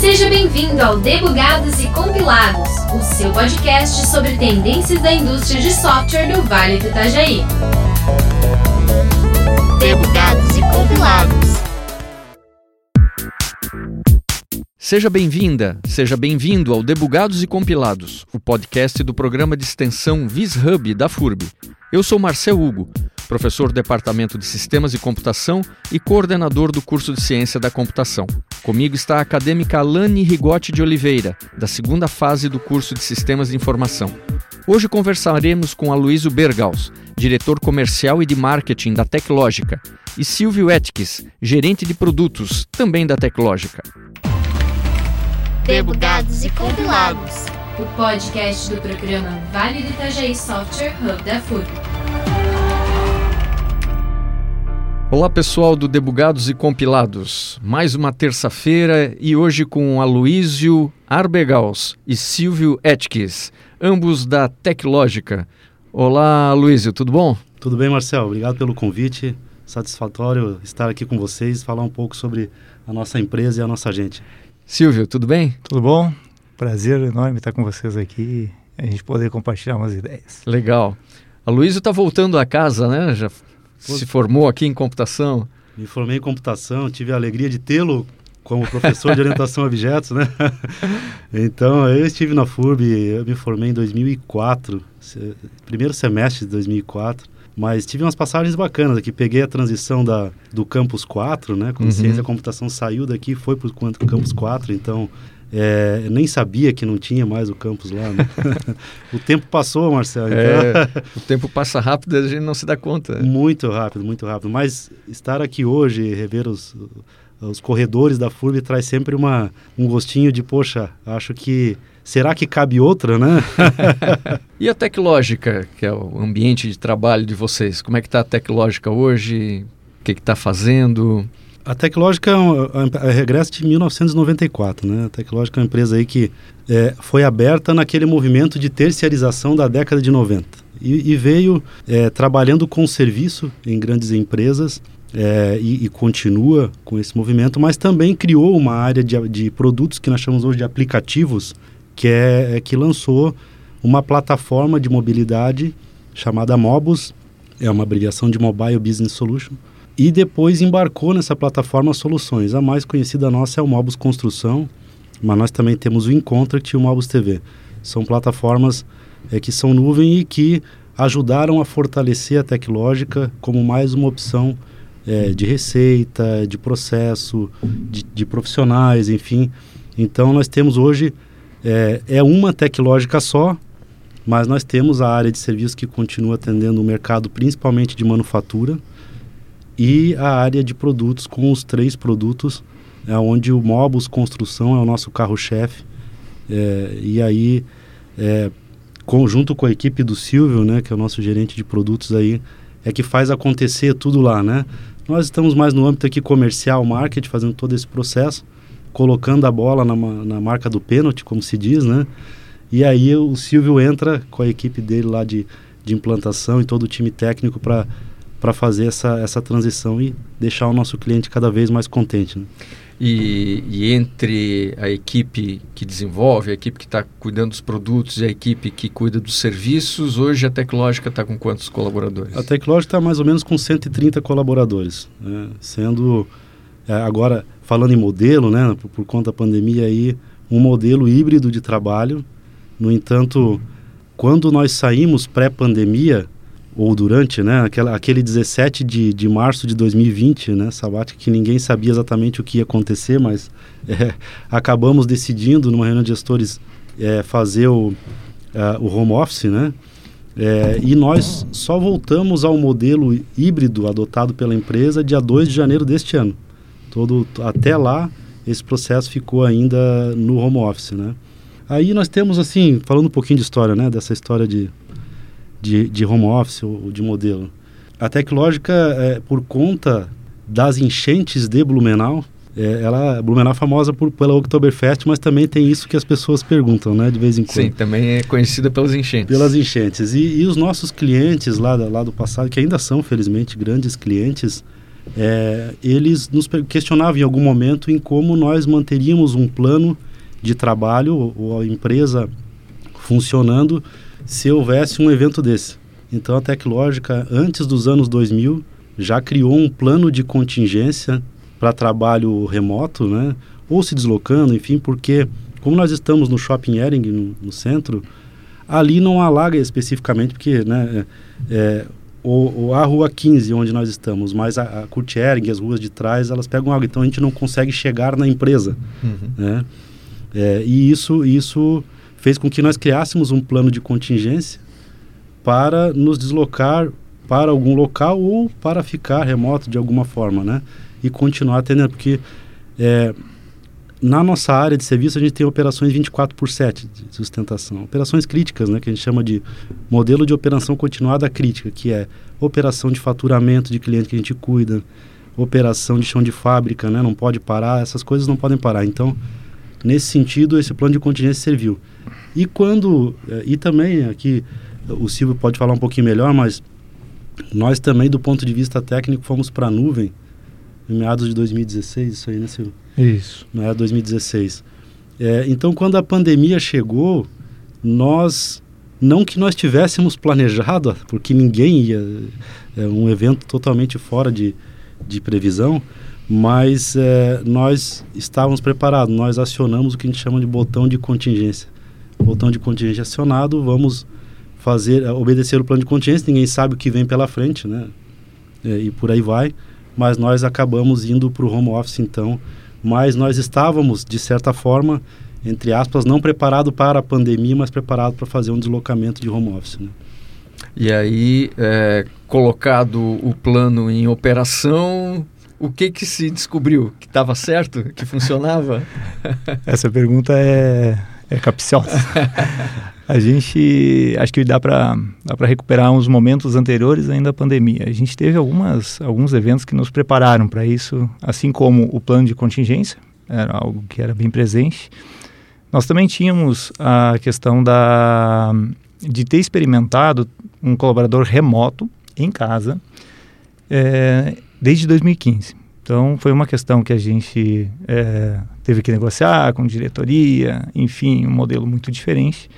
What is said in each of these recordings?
Seja bem-vindo ao Debugados e Compilados, o seu podcast sobre tendências da indústria de software do Vale do Itajaí. Debugados e Compilados. Seja bem-vinda, seja bem-vindo ao Debugados e Compilados, o podcast do programa de extensão VisHub da FURB. Eu sou Marcel Hugo, professor do Departamento de Sistemas e Computação e coordenador do curso de Ciência da Computação. Comigo está a acadêmica Alane Rigotti de Oliveira, da segunda fase do curso de Sistemas de Informação. Hoje conversaremos com Aloysio Bergaus, diretor comercial e de marketing da Teclógica, e Silvio Etques, gerente de produtos, também da Teclógica. Debugados e Compilados. O podcast do programa Vale do Itajaí Software Hub da FURB. Olá pessoal do Debugados e Compilados, mais uma terça-feira e hoje com Aloísio Arbegaus e Silvio Etques, ambos da Teclógica. Olá Aloísio, tudo bom? Tudo bem, Marcel? Obrigado pelo convite. Satisfatório estar aqui com vocês, falar um pouco sobre a nossa empresa e a nossa gente. Silvio, tudo bem? Tudo bom? Prazer enorme estar com vocês aqui e a gente poder compartilhar umas ideias. Legal. A Luísa está voltando a casa, né? Já se formou aqui em computação. Me formei em computação, tive a alegria de tê-lo como professor de orientação a objetos, né? então, eu estive na FURB, eu me formei em 2004, primeiro semestre de 2004. Mas tive umas passagens bacanas aqui. Peguei a transição da, do Campus 4, né? Quando uhum. Ciência da Computação saiu daqui, foi para o Campus 4. Então, é, nem sabia que não tinha mais o campus lá. Né? o tempo passou, Marcelo. Então... É, o tempo passa rápido e a gente não se dá conta. Muito rápido, muito rápido. Mas estar aqui hoje, rever os, os corredores da FURB, traz sempre uma, um gostinho de, poxa, acho que será que cabe outra, né? e a Teclógica, que é o ambiente de trabalho de vocês? Como é que está a Teclógica hoje? O que está fazendo? A Teclógica é, um, é, é regresso de 1994, né? A Teclógica é uma empresa aí que é, foi aberta naquele movimento de terciarização da década de 90 e, e veio é, trabalhando com serviço em grandes empresas é, e, e, continua com esse movimento, mas também criou uma área de, de produtos que nós chamamos hoje de aplicativos, que é, é que lançou uma plataforma de mobilidade chamada Mobus, é uma abreviação de Mobile Business Solution, e depois embarcou nessa plataforma soluções. A mais conhecida nossa é o Mobus Construção, mas nós também temos o Incontract e o Mobus TV. São plataformas é, que são nuvem e que ajudaram a fortalecer a Teclógica como mais uma opção é, de receita, de processo, de, de profissionais, enfim. Então nós temos hoje é, é uma tecnológica só, mas nós temos a área de serviços que continua atendendo o mercado principalmente de manufatura e a área de produtos com os três produtos, é onde o Mobus Construção é o nosso carro-chefe. É, e aí, é, conjunto com a equipe do Silvio, né, que é o nosso gerente de produtos aí, é que faz acontecer tudo lá, né? Nós estamos mais no âmbito aqui comercial, marketing, fazendo todo esse processo, colocando a bola na, na marca do pênalti, como se diz, né? E aí o Silvio entra com a equipe dele lá de, de implantação e todo o time técnico para para fazer essa, essa transição e deixar o nosso cliente cada vez mais contente. Né? E, e, entre a equipe que desenvolve, a equipe que está cuidando dos produtos e a equipe que cuida dos serviços, hoje a Teclógica está com quantos colaboradores? A Teclógica está mais ou menos com 130 colaboradores, né? sendo é, agora falando em modelo, né, por, por, conta da pandemia aí, um modelo híbrido de trabalho. No entanto, quando nós saímos pré-pandemia, ou durante, né, aquela, aquele 17 de, de março de 2020, né, sabático, que ninguém sabia exatamente o que ia acontecer, mas é, acabamos decidindo, numa reunião de gestores, é, fazer o, o home office, né, é, e nós só voltamos ao modelo híbrido adotado pela empresa dia 2 de janeiro deste ano todo até lá esse processo ficou ainda no home office, né? Aí nós temos assim, falando um pouquinho de história, né, dessa história de, de, de home office ou de modelo. A Teclógica, é, por conta das enchentes de Blumenau, É, ela, Blumenau é famosa por, pela Oktoberfest, mas também tem isso que as pessoas perguntam, né, de vez em quando. Sim, também é conhecida pelas enchentes. Pelas enchentes. E, e os nossos clientes lá, lá do passado, que ainda são, felizmente, grandes clientes, é, eles nos questionavam em algum momento em como nós manteríamos um plano de trabalho ou a empresa funcionando se houvesse um evento desse. Então a Tecnológica, antes dos anos 2000, já criou um plano de contingência para trabalho remoto, né? Ou se deslocando, enfim, porque como nós estamos no Shopping Ering, no, no centro, ali não alaga especificamente, porque né, é, é o, a Rua 15, onde nós estamos, mas a, a as ruas de trás, elas pegam água, então a gente não consegue chegar na empresa. Uhum. Né? É, e isso, isso fez com que nós criássemos um plano de contingência para nos deslocar para algum local ou para ficar remoto de alguma forma, né? E continuar atendendo, porque é, na nossa área de serviço a gente tem operações 24 por 7 de sustentação. Operações críticas, né? Que a gente chama de modelo de operação continuada crítica, que é operação de faturamento de cliente que a gente cuida, operação de chão de fábrica, né? Não pode parar, essas coisas não podem parar. Então, nesse sentido, esse plano de contingência serviu. E quando, é, e também aqui o Silvio pode falar um pouquinho melhor, mas nós também, do ponto de vista técnico, fomos para a nuvem em meados de 2016, isso aí, né, Silvio? Isso. Meados de 2016. É, então, quando a pandemia chegou, nós, não que nós tivéssemos planejado, porque ninguém ia, é um evento totalmente fora de, de previsão, mas é, nós estávamos preparados, nós acionamos o que a gente chama de botão de contingência. Botão de contingência acionado, vamos fazer, eh, obedecer o plano de contingência, ninguém sabe o que vem pela frente, né? É, e por aí vai. Mas nós acabamos indo para o home office então. Mas nós estávamos, de certa forma, entre aspas, não preparado para a pandemia, mas preparado para fazer um deslocamento de home office. Né? E aí, é, colocado o plano em operação, o que que se descobriu? Que estava certo? Que funcionava? Essa pergunta é, é capciosa. A gente, acho que dá para dá recuperar uns momentos anteriores ainda à pandemia. A gente teve algumas, alguns eventos que nos prepararam para isso, assim como o plano de contingência, era algo que era bem presente. Nós também tínhamos a questão da, de ter experimentado um colaborador remoto em casa é, desde 2015. Então, foi uma questão que a gente é, teve que negociar com diretoria, enfim, um modelo muito diferente.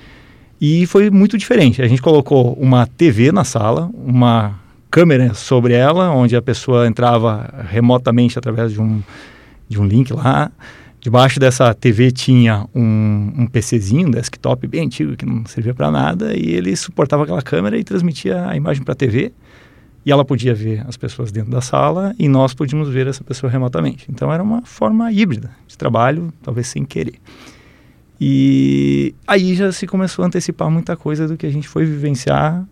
E foi muito diferente. A gente colocou uma TV na sala, uma câmera sobre ela, onde a pessoa entrava remotamente através de um, de um link lá. Debaixo dessa TV tinha um, um PCzinho, um desktop bem antigo, que não servia para nada, e ele suportava aquela câmera e transmitia a imagem para a TV. E ela podia ver as pessoas dentro da sala e nós podíamos ver essa pessoa remotamente. Então era uma forma híbrida de trabalho, talvez sem querer. E aí já se começou a antecipar muita coisa do que a gente foi vivenciar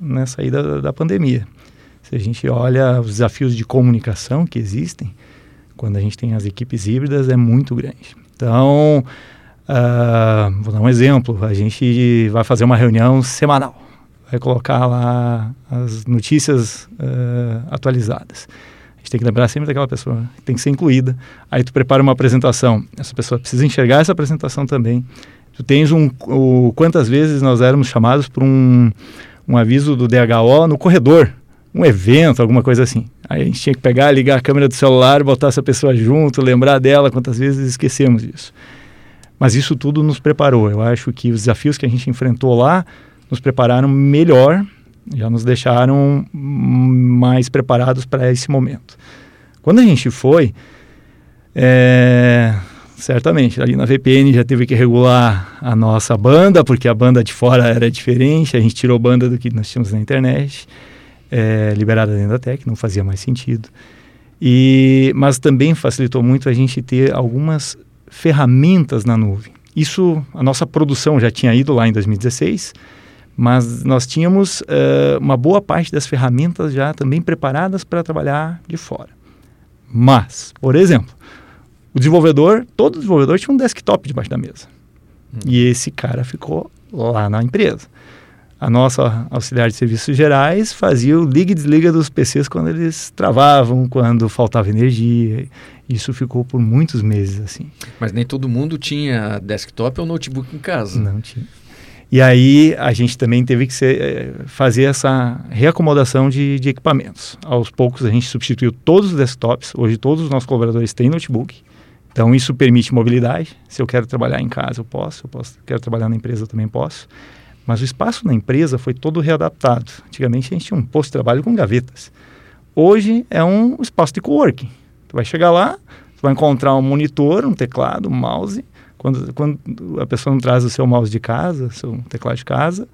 na saída da, da pandemia. Se a gente olha os desafios de comunicação que existem, quando a gente tem as equipes híbridas, é muito grande. Então, uh, vou dar um exemplo: a gente vai fazer uma reunião semanal, vai colocar lá as notícias uh, atualizadas gente tem que lembrar sempre daquela pessoa que tem que ser incluída. Aí tu prepara uma apresentação, essa pessoa precisa enxergar essa apresentação também. Tu tens um, o, quantas vezes nós éramos chamados por um, um aviso do DHO no corredor, um evento, alguma coisa assim. Aí a gente tinha que pegar, ligar a câmera do celular, botar essa pessoa junto, lembrar dela, quantas vezes esquecemos isso. Mas isso tudo nos preparou. Eu acho que os desafios que a gente enfrentou lá nos prepararam melhor já nos deixaram mais preparados para esse momento. Quando a gente foi, é, certamente, ali na VPN já teve que regular a nossa banda, porque a banda de fora era diferente, a gente tirou banda do que nós tínhamos na internet, é, liberada dentro da TEC, não fazia mais sentido. E, mas também facilitou muito a gente ter algumas ferramentas na nuvem. Isso, a nossa produção já tinha ido lá em 2016, mas nós tínhamos uh, uma boa parte das ferramentas já também preparadas para trabalhar de fora. Mas, por exemplo, o desenvolvedor, todo desenvolvedor tinha um desktop debaixo da mesa. Hum. E esse cara ficou lá na empresa. a nossa auxiliar de serviços gerais fazia o liga e desliga dos PCs quando eles travavam, quando faltava energia. Isso ficou por muitos meses assim. Mas nem todo mundo tinha desktop ou notebook em casa. Não tinha. E aí a gente também teve que ser, eh, fazer essa reacomodação de, de, equipamentos. Aos poucos a gente substituiu todos os desktops. Hoje todos os nossos colaboradores têm notebook. Então isso permite mobilidade. Se eu quero trabalhar em casa, eu posso. Eu posso, quero trabalhar na empresa, eu também posso. Mas o espaço na empresa foi todo readaptado. Antigamente a gente tinha um posto de trabalho com gavetas. Hoje é um espaço de coworking. Tu vai chegar lá, tu vai encontrar um monitor, um teclado, um mouse. Quando, quando a pessoa não traz o seu mouse de casa, seu teclado de casa,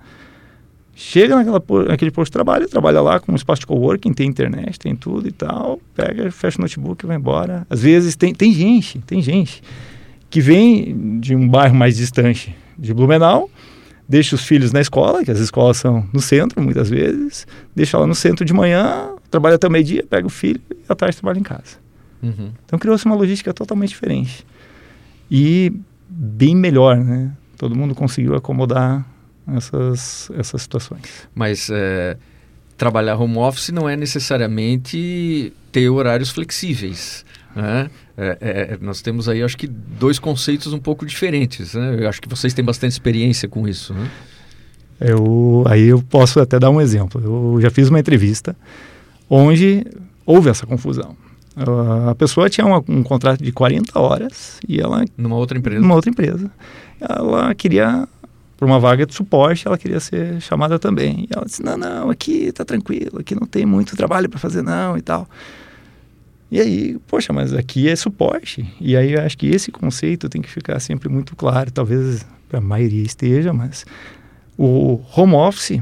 chega naquela, naquele posto de trabalho, trabalha lá com um espaço de coworking, tem internet, tem tudo e tal, pega, fecha o notebook e vai embora. Às vezes tem, tem gente, tem gente que vem de um bairro mais distante de Blumenau, deixa os filhos na escola, que as escolas são no centro muitas vezes, deixa lá no centro de manhã, trabalha até o meio-dia, pega o filho e à tarde trabalha em casa. Uhum. Então criou-se uma logística totalmente diferente. E bem melhor, né? Todo mundo conseguiu acomodar essas, essas situações. Mas é, trabalhar home office não é necessariamente ter horários flexíveis. Né? É, é, nós temos aí, acho que, dois conceitos um pouco diferentes. Né? Eu acho que vocês têm bastante experiência com isso. Né? Eu, aí eu posso até dar um exemplo. Eu já fiz uma entrevista onde houve essa confusão. Uh, a pessoa tinha uma, um contrato de 40 horas e ela... Numa outra empresa. Numa outra empresa. Ela queria para uma vaga de suporte, ela queria ser chamada também. E ela disse: Não, não, aqui tá tranquilo, aqui não tem muito trabalho para fazer, não, e tal. E aí, poxa, mas aqui é suporte. E aí eu acho que esse conceito tem que ficar sempre muito claro. Talvez a maioria esteja, mas o home office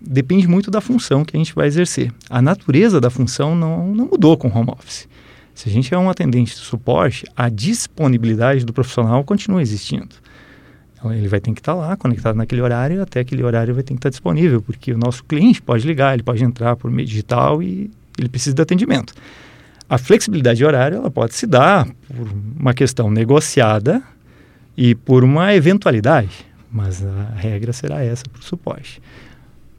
depende muito da função que a gente vai exercer. A natureza da função não, não mudou com o home office. Se a gente é um atendente de suporte, a disponibilidade do profissional continua existindo. Então, ele vai ter que estar lá, conectado naquele horário, até aquele horário vai ter que estar disponível, porque o nosso cliente pode ligar, ele pode entrar por meio digital e ele precisa de atendimento. A flexibilidade de horário ela pode se dar por uma questão negociada e por uma eventualidade, mas a regra será essa para o suporte.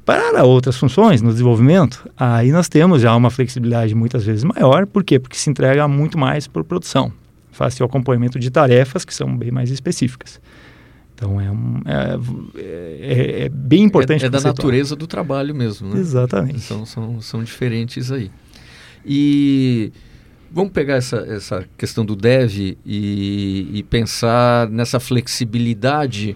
Para outras funções no desenvolvimento, aí nós temos já uma flexibilidade muitas vezes maior, por quê? Porque se entrega muito mais por produção, faz o acompanhamento de tarefas que são bem mais específicas. Então é, um, é, é, é, bem importante. É, é da natureza do trabalho mesmo, né? Exatamente. São, são, são diferentes aí. E vamos pegar essa, essa questão do dev e, e pensar nessa flexibilidade.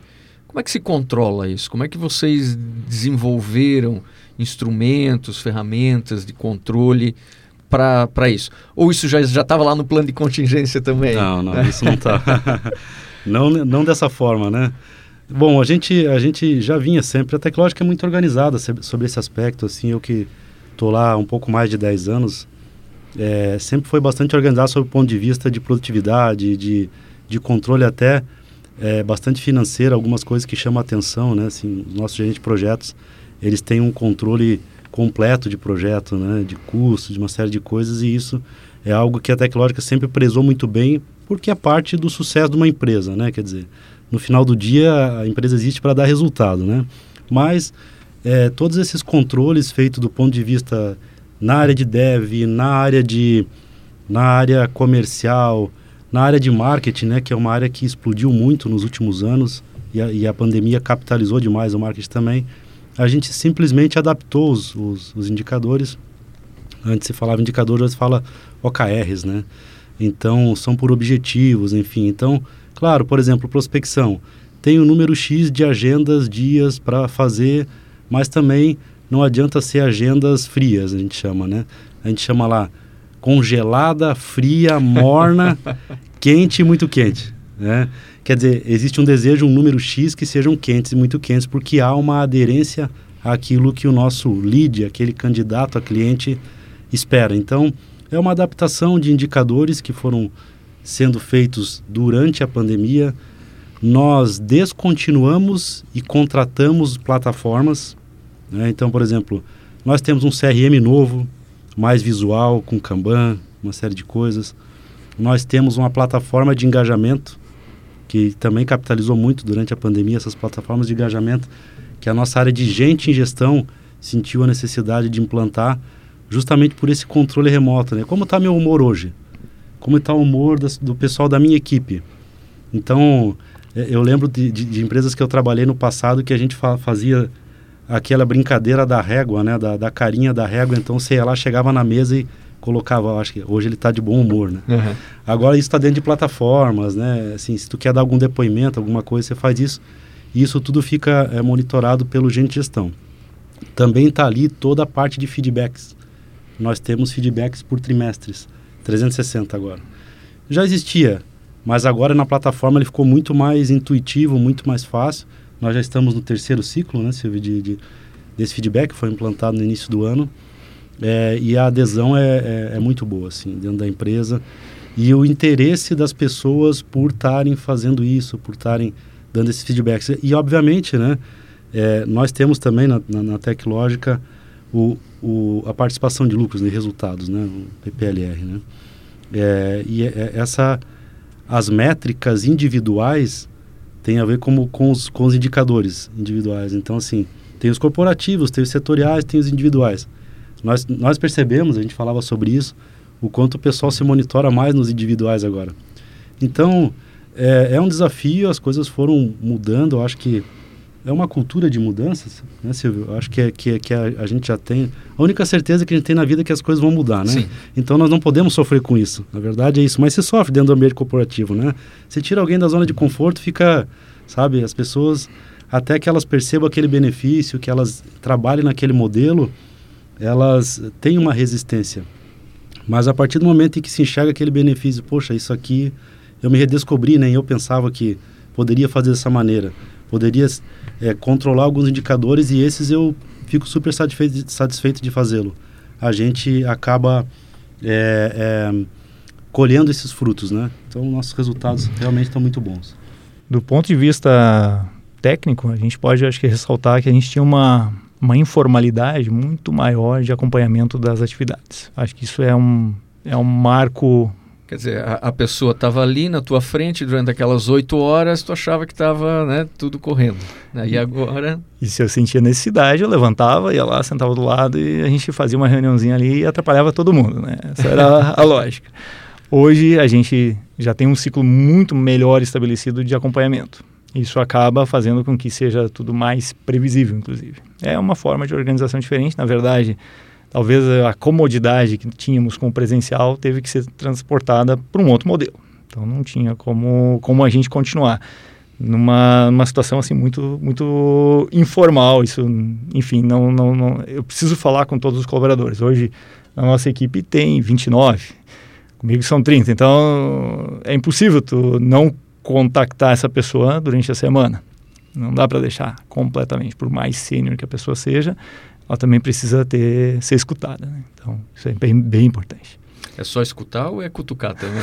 Como é que se controla isso? Como é que vocês desenvolveram instrumentos, ferramentas de controle para isso? Ou isso já estava lá no plano de contingência também? Não, não, isso não está. Não, não dessa forma, né? Bom, a gente, a gente já vinha sempre, a Teclógica é muito organizada sobre esse aspecto, assim, eu que estou lá há um pouco mais de 10 anos, é, sempre foi bastante organizado sob o ponto de vista de produtividade, de, de controle até é, bastante financeiro, algumas coisas que chamam a atenção, né? Assim, os nossos gerentes de projetos, eles têm um controle completo de projeto, né? De custo, de uma série de coisas e isso é algo que a Teclógica sempre prezou muito bem porque é parte do sucesso de uma empresa, né? Quer dizer, no final do dia a empresa existe para dar resultado, né? Mas é, todos esses controles feitos do ponto de vista na área de dev, na área de na área comercial, na área de marketing, né, que é uma área que explodiu muito nos últimos anos e a, e a pandemia capitalizou demais o marketing também. A gente simplesmente adaptou os, os, os indicadores. Antes se falava indicadores, hoje se fala OKRs, né? Então, são por objetivos, enfim. Então, claro, por exemplo, prospecção. Tem o um número X de agendas, dias para fazer, mas também não adianta ser agendas frias, a gente chama, né? A gente chama lá congelada, fria, morna, quente e muito quente, né? Quer dizer, existe um desejo, um número X que sejam quentes e muito quentes, porque há uma aderência àquilo que o nosso lead, aquele candidato a cliente, espera. Então, é uma adaptação de indicadores que foram sendo feitos durante a pandemia. Nós descontinuamos e contratamos plataformas. Né? Então, por exemplo, nós temos um CRM novo, mais visual, com Kanban, uma série de coisas. Nós temos uma plataforma de engajamento que também capitalizou muito durante a pandemia, essas plataformas de engajamento que a nossa área de gente em gestão sentiu a necessidade de implantar justamente por esse controle remoto, né? Como está meu humor hoje? Como está o humor das, do pessoal da minha equipe? Então, é, eu lembro de, de, de, empresas que eu trabalhei no passado que a gente fa fazia aquela brincadeira da régua, né? Da, da, carinha da régua. Então, você ia lá, chegava na mesa e colocava, acho que hoje ele está de bom humor, né? Uhum. Agora isso está dentro de plataformas, né? Assim, se tu quer dar algum depoimento, alguma coisa, você faz isso. E isso tudo fica é, monitorado pelo gente gestão. Também está ali toda a parte de feedbacks. Nós temos feedbacks por trimestres, 360 agora. Já existia, mas agora na plataforma ele ficou muito mais intuitivo, muito mais fácil. Nós já estamos no terceiro ciclo, né, Silvio, de, de, desse feedback, foi implantado no início do ano. É, e a adesão é, é, é, muito boa, assim, dentro da empresa. E o interesse das pessoas por estarem fazendo isso, por estarem dando esses feedbacks. E, obviamente, né, é, nós temos também na, na, na Teclógica o, o, a participação de lucros e resultados, né, o PPLR, né. É, e é, essa, as métricas individuais têm a ver como, com, os, com os indicadores individuais. Então, assim, tem os corporativos, tem os setoriais, tem os individuais. Nós, nós percebemos, a gente falava sobre isso, o quanto o pessoal se monitora mais nos individuais agora. Então, é, é um desafio, as coisas foram mudando, eu acho que é uma cultura de mudanças, né, Silvio? Eu acho que, é, que, é, que a, a, gente já tem. A única certeza que a gente tem na vida é que as coisas vão mudar, né? Sim. Então nós não podemos sofrer com isso. Na verdade é isso. Mas se sofre dentro do ambiente corporativo, né? Você tira alguém da zona de conforto, fica, sabe, as pessoas, até que elas percebam aquele benefício, que elas trabalhem naquele modelo, elas têm uma resistência. Mas a partir do momento em que se enxerga aquele benefício, poxa, isso aqui eu me redescobri, né? Eu pensava que poderia fazer dessa maneira, poderia é, controlar alguns indicadores e esses eu fico super satisfeito, satisfeito de fazê-lo. A gente acaba é, é, colhendo esses frutos, né? Então nossos resultados realmente estão muito bons. Do ponto de vista técnico, a gente pode acho que ressaltar que a gente tinha uma uma informalidade muito maior de acompanhamento das atividades. Acho que isso é um, é um marco. Quer dizer, a, a pessoa estava ali na tua frente durante aquelas oito horas, tu achava que estava né, tudo correndo. Né? E agora. E se eu sentia necessidade, eu levantava, ia lá, sentava do lado e a gente fazia uma reuniãozinha ali e atrapalhava todo mundo. Né? Essa era a lógica. Hoje a gente já tem um ciclo muito melhor estabelecido de acompanhamento. Isso acaba fazendo com que seja tudo mais previsível, inclusive. É uma forma de organização diferente, na verdade. Talvez a comodidade que tínhamos com o presencial teve que ser transportada para um outro modelo. Então não tinha como, como a gente continuar numa, numa situação assim muito muito informal. Isso, enfim, não, não, não eu preciso falar com todos os colaboradores. Hoje a nossa equipe tem 29, comigo são 30. Então é impossível tu não contactar essa pessoa durante a semana. Não dá para deixar completamente, por mais sênior que a pessoa seja, ela também precisa ter ser escutada. Né? Então, isso é bem, bem importante. É só escutar ou é cutucar também?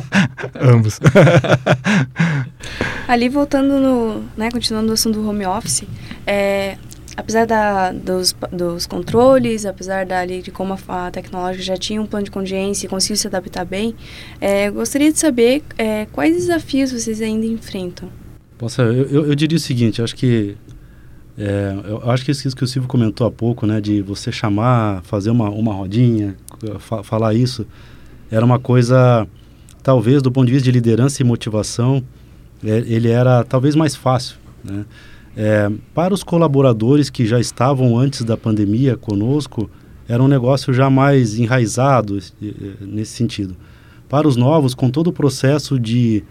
Ambos. Ali voltando no, né, continuando no assunto do home office, é, apesar da, dos, dos controles, apesar da, ali, de como a, a tecnológica já tinha um plano de contingência e conseguiu se adaptar bem, é, gostaria de saber é, quais desafios vocês ainda enfrentam. Poxa, eu, eu, diria o seguinte, acho que é, eu acho que isso que o Silvio comentou há pouco, né, de você chamar, fazer uma, uma rodinha, fa falar isso, era uma coisa, talvez do ponto de vista de liderança e motivação, é, ele era talvez mais fácil, né? É, para os colaboradores que já estavam antes da pandemia conosco, era um negócio já mais enraizado nesse sentido. Para os novos, com todo o processo de,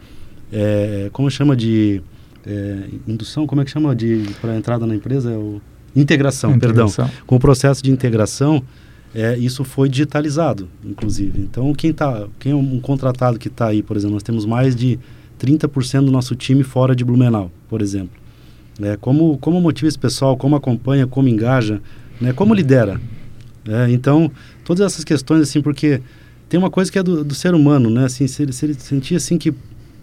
é, como chama de é, indução, como é que chama de para entrada na empresa? É o, integração, integração, perdão. Com o processo de integração, é, isso foi digitalizado, inclusive. Então, quem, tá, quem é um contratado que está aí, por exemplo, nós temos mais de 30% do nosso time fora de Blumenau, por exemplo. Né? Como, como motiva esse pessoal, como acompanha, como engaja, né? como lidera. Né? Então, todas essas questões, assim, porque tem uma coisa que é do, do ser humano, né? Assim, se ele, se ele sentir assim que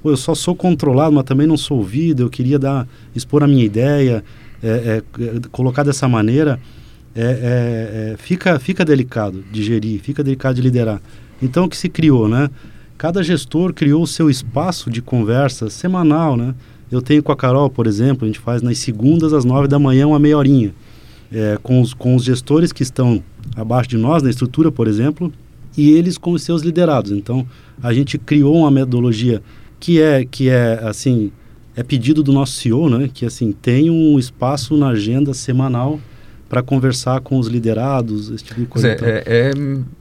pô, eu só sou controlado, mas também não sou ouvido, eu queria dar, expor a minha ideia, é, é, colocar dessa maneira, é, é, é, fica, fica delicado de gerir, fica delicado de liderar. Então, o que se criou, né? Cada gestor criou o seu espaço de conversa semanal, né? Eu tenho com a Carol, por exemplo, a gente faz nas segundas às nove da manhã uma meia horinha. É, com, os, com os gestores que estão abaixo de nós, na estrutura, por exemplo, e eles com os seus liderados. Então, a gente criou uma metodologia que é, que é assim, é pedido do nosso CEO, né? Que assim, tem um espaço na agenda semanal para conversar com os liderados, esse tipo de coisa. É, é, é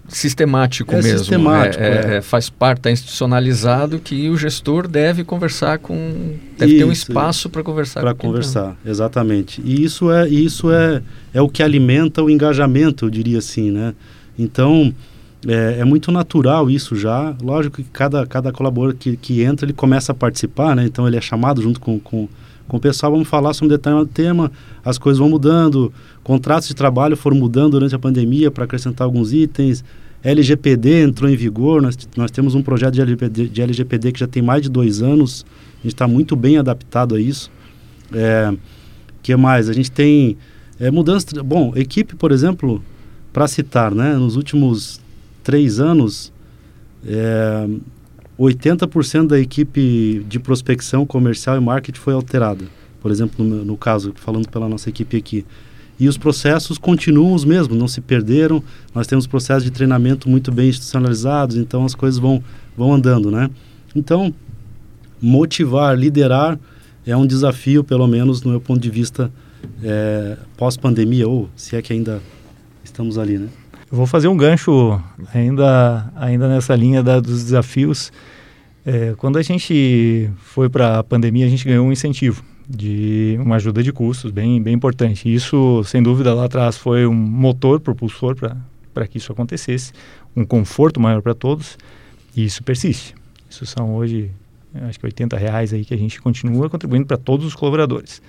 sistemático É mesmo. sistemático, é, é. é, faz parte, está institucionalizado que o gestor deve conversar com. Deve ter um Isso, espaço para conversar para quem tá- conversar, exatamente. E isso é isso é, é o que alimenta o engajamento, eu diria assim, né? Então é, é muito natural isso já. Lógico que cada cada colaborador que, que entra ele começa a participar, né? Então ele é chamado junto com, com com o pessoal, vamos falar sobre um determinado tema, as coisas vão mudando, contratos de trabalho foram mudando durante a pandemia para acrescentar alguns itens, LGPD entrou em vigor, nós, nós temos um projeto de LGPD, que já tem mais de dois anos, a gente está muito bem adaptado a isso. É, que mais? A gente tem é, mudanças. Bom, equipe, por exemplo, para citar, né? Nos últimos três anos, é, 80% da equipe de prospecção comercial e marketing foi alterada. Por exemplo, no, no caso, falando pela nossa equipe aqui. E os processos continuam os mesmos, não se perderam. Nós temos processos de treinamento muito bem institucionalizados, então as coisas vão, vão andando, né? Então, motivar, liderar é um desafio, pelo menos no meu ponto de vista, é, pós-pandemia, ou se é que ainda estamos ali, né? Eu vou fazer um gancho ainda, ainda nessa linha da, dos desafios. É, quando a gente foi para a pandemia, a gente ganhou um incentivo de uma ajuda de custos bem, bem importante. Isso, sem dúvida, lá atrás foi um motor propulsor para que isso acontecesse, um conforto maior para todos, e isso persiste. Isso são hoje, acho que 80 reais aí que a gente continua contribuindo para todos os colaboradores.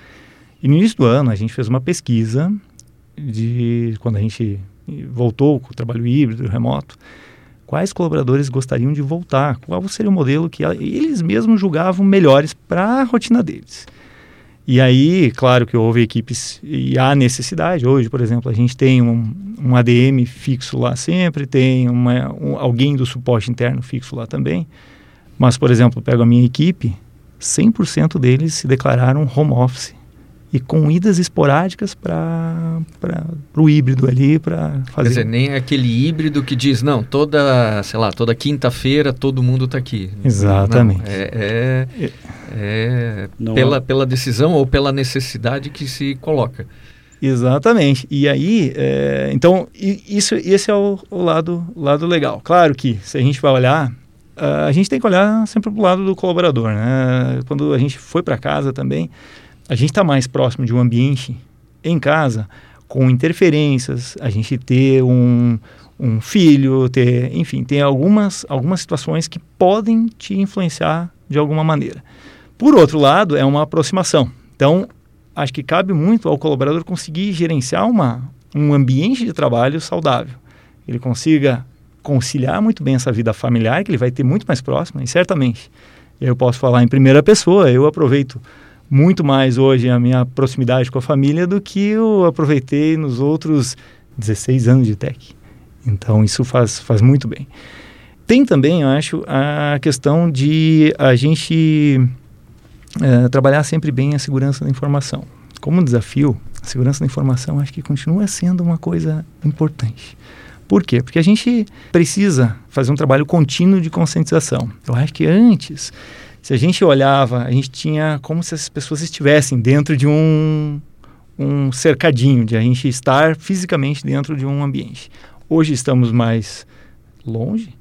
E no início do ano, a gente fez uma pesquisa de quando a gente voltou com o trabalho híbrido, remoto, quais colaboradores gostariam de voltar, qual seria o modelo que eles mesmos julgavam melhores para a rotina deles. E aí, claro que houve equipes e há necessidade. Hoje, por exemplo, a gente tem um, um ADM fixo lá sempre, tem uma, um, alguém do suporte interno fixo lá também. Mas, por exemplo, pego a minha equipe, 100% deles se declararam home office e com idas esporádicas para o híbrido ali para fazer. Quer dizer, nem aquele híbrido que diz, não, toda, sei lá, toda quinta-feira todo mundo está aqui. Exatamente. Não, é, é, é pela, pela decisão ou pela necessidade que se coloca. Exatamente. E aí, é, então, isso, esse é o, o, lado, lado legal. Claro que, se a gente vai olhar, a gente tem que olhar sempre para o lado do colaborador. Né? Quando a gente foi para casa também, a gente está mais próximo de um ambiente em casa com interferências, a gente ter um, um filho, ter, enfim, tem algumas, algumas situações que podem te influenciar de alguma maneira. Por outro lado, é uma aproximação. Então, acho que cabe muito ao colaborador conseguir gerenciar uma, um ambiente de trabalho saudável. Ele consiga conciliar muito bem essa vida familiar, que ele vai ter muito mais próxima, e certamente. Eu posso falar em primeira pessoa, eu aproveito muito mais hoje a minha proximidade com a família do que eu aproveitei nos outros 16 anos de tech. Então isso faz, faz muito bem. Tem também, eu acho, a questão de a gente é, trabalhar sempre bem a segurança da informação. Como desafio, a segurança da informação acho que continua sendo uma coisa importante. Por quê? Porque a gente precisa fazer um trabalho contínuo de conscientização. Eu acho que antes se a gente olhava, a gente tinha como se as pessoas estivessem dentro de um, um cercadinho, de a gente estar fisicamente dentro de um ambiente. Hoje estamos mais longe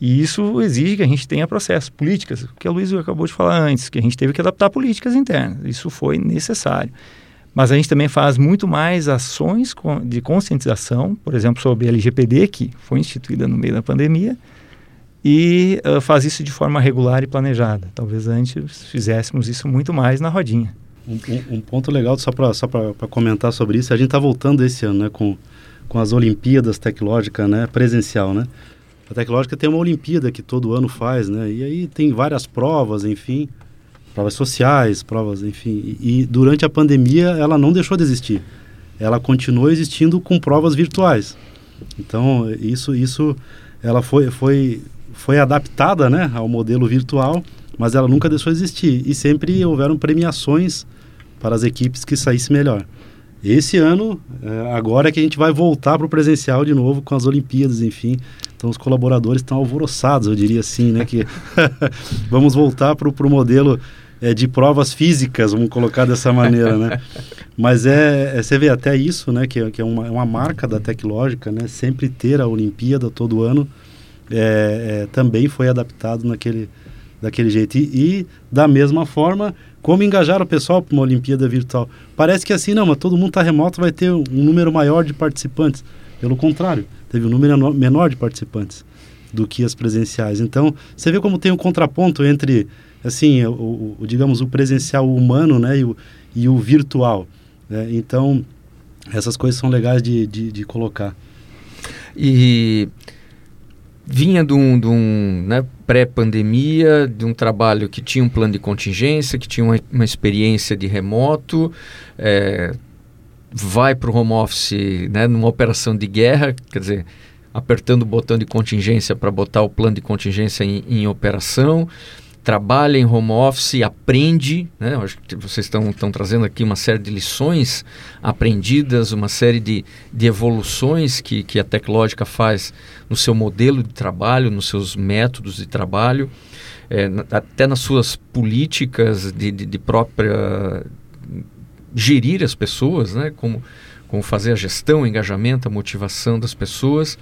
e isso exige que a gente tenha processos, políticas, o que a Luísa acabou de falar antes, que a gente teve que adaptar políticas internas. Isso foi necessário. Mas a gente também faz muito mais ações de conscientização, por exemplo, sobre a LGPD, que foi instituída no meio da pandemia, e uh, faz isso de forma regular e planejada. Talvez antes fizéssemos isso muito mais na rodinha. Um, um, um ponto legal, só para só comentar sobre isso, a gente está voltando esse ano né, com, com as Olimpíadas Tecnológicas né, presencial. Né? A Tecnológica tem uma Olimpíada que todo ano faz, né? e aí tem várias provas, enfim, provas sociais, provas, enfim. E, e durante a pandemia ela não deixou de existir. Ela continuou existindo com provas virtuais. Então, isso, isso ela foi, foi foi adaptada né, ao modelo virtual, mas ela nunca deixou de existir e sempre houveram premiações para as equipes que saíssem melhor. Esse ano, é, agora é que a gente vai voltar para o presencial de novo com as Olimpíadas, enfim. Então os colaboradores estão alvoroçados, eu diria assim, né? Que vamos voltar para o modelo é, de provas físicas, vamos colocar dessa maneira, né? Mas é, é, você vê até isso, né? Que, que é uma, uma marca da Tecnológica, né? Sempre ter a Olimpíada todo ano é, é, também foi adaptado naquele, daquele jeito. E, e, da mesma forma, como engajar o pessoal para uma Olimpíada virtual? Parece que assim, não, mas todo mundo está remoto, vai ter um número maior de participantes. Pelo contrário, teve um número menor de participantes do que as presenciais. Então, você vê como tem um contraponto entre assim, o, o, digamos, o presencial humano né, e, o, e o virtual. Né? Então, essas coisas são legais de, de, de colocar. E vinha de um, de um né, pré-pandemia, de um trabalho que tinha um plano de contingência, que tinha uma, uma experiência de remoto, é, vai para o home office né, numa operação de guerra, quer dizer, apertando o botão de contingência para botar o plano de contingência em, em operação trabalha em home office, aprende, né? acho que vocês estão, estão trazendo aqui uma série de lições aprendidas, uma série de, de evoluções que, que a Teclógica faz no seu modelo de trabalho, nos seus métodos de trabalho, é, até nas suas políticas de, de, de própria gerir as pessoas, né? como, como fazer a gestão, o engajamento, a motivação das pessoas.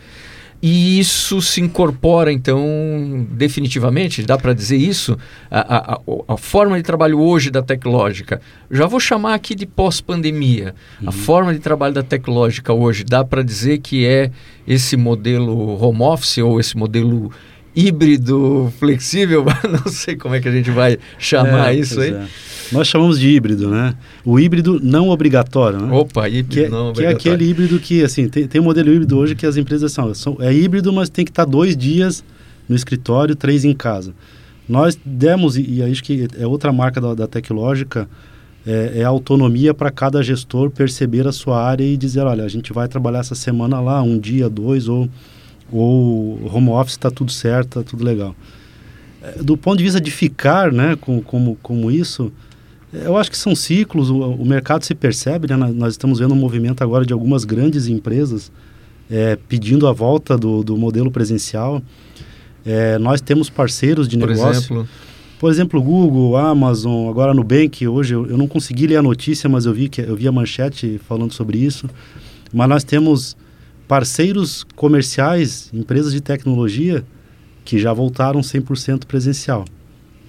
E isso se incorpora, então, definitivamente, dá para dizer isso, a, a, a, forma de trabalho hoje da Teclógica. Já vou chamar aqui de pós-pandemia. Uhum. A forma de trabalho da Teclógica hoje, dá para dizer que é esse modelo home office ou esse modelo híbrido flexível, não sei como é que a gente vai chamar é, isso aí. É. Nós chamamos de híbrido, né? O híbrido não obrigatório, né? Opa, híbrido que, é, não que é aquele híbrido que, assim, tem, tem um modelo híbrido hoje que as empresas são, são é híbrido, mas tem que estar dois dias no escritório, três em casa. Nós demos, e, e acho que é outra marca da, da Tecnológica, é, é autonomia para cada gestor perceber a sua área e dizer, olha, a gente vai trabalhar essa semana lá, um dia, dois, ou, ou home office está tudo certo, está tudo legal. É, do ponto de vista de ficar, né, com, como, como isso, eu acho que são ciclos, o, o mercado se percebe, né? Nós estamos vendo um movimento agora de algumas grandes empresas é, pedindo a volta do, do modelo presencial. É, nós temos parceiros de Por negócio. Exemplo? Por exemplo, Google, Amazon, agora Nubank, hoje eu, eu não consegui ler a notícia, mas eu vi, que, eu vi a manchete falando sobre isso. Mas nós temos parceiros comerciais, empresas de tecnologia, que já voltaram 100% presencial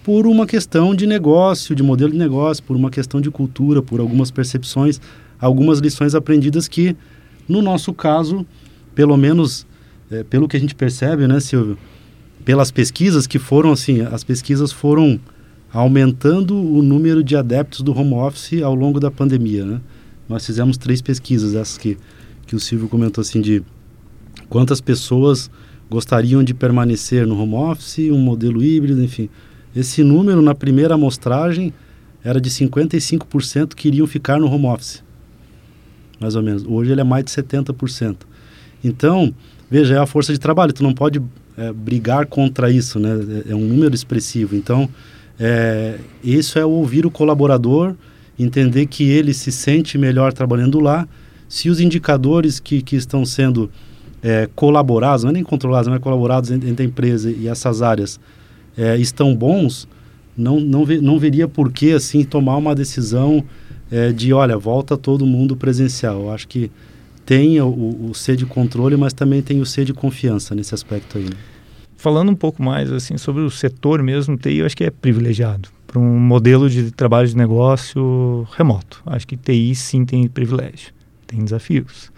por uma questão de negócio, de modelo de negócio, por uma questão de cultura, por algumas percepções, algumas lições aprendidas que, no nosso caso, pelo menos é, pelo que a gente percebe, né, Silvio, pelas pesquisas que foram assim, as pesquisas foram aumentando o número de adeptos do home office ao longo da pandemia, né? Nós fizemos três pesquisas, essas que, que o Silvio comentou assim, de quantas pessoas gostariam de permanecer no home office, um modelo híbrido, enfim. Esse número, na primeira amostragem, era de 55% que iriam ficar no home office. Mais ou menos. Hoje ele é mais de 70%. Então, veja, é a força de trabalho. Tu não pode é, brigar contra isso, né? É, é um número expressivo. Então, é, isso é ouvir o colaborador, entender que ele se sente melhor trabalhando lá. Se os indicadores que, que estão sendo é, colaborados, não é nem controlados, mas colaborados entre, entre a empresa e essas áreas, é, estão bons, não, não, não veria por que assim tomar uma decisão é, de, olha, volta todo mundo presencial. Eu acho que tem o, o de controle, mas também tem o C de confiança nesse aspecto aí. Né? Falando um pouco mais assim sobre o setor mesmo, TI, eu acho que é privilegiado para um modelo de trabalho de negócio remoto. Acho que TI sim tem privilégio, tem desafios.